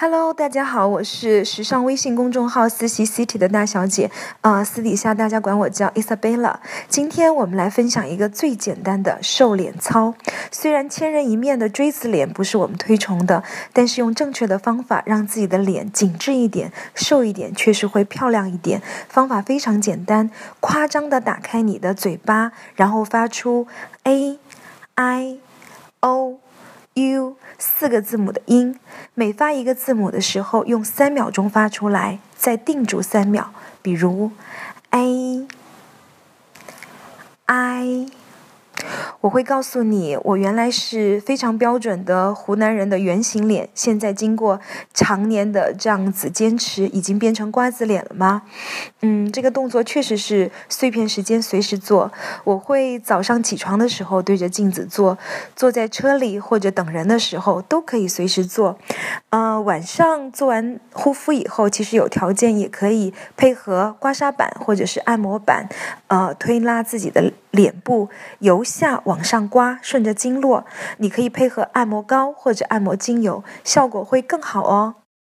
Hello，大家好，我是时尚微信公众号“思习 City” 的大小姐，啊，私底下大家管我叫 Isabella。今天我们来分享一个最简单的瘦脸操。虽然千人一面的锥子脸不是我们推崇的，但是用正确的方法让自己的脸紧致一点、瘦一点，确实会漂亮一点。方法非常简单，夸张的打开你的嘴巴，然后发出 a i o。U 四个字母的音，每发一个字母的时候，用三秒钟发出来，再定住三秒。比如，a i。我会告诉你，我原来是非常标准的湖南人的圆形脸，现在经过常年的这样子坚持，已经变成瓜子脸了吗？嗯，这个动作确实是碎片时间随时做。我会早上起床的时候对着镜子做，坐在车里或者等人的时候都可以随时做。呃，晚上做完护肤以后，其实有条件也可以配合刮痧板或者是按摩板，呃，推拉自己的脸部，由下。往上刮，顺着经络，你可以配合按摩膏或者按摩精油，效果会更好哦。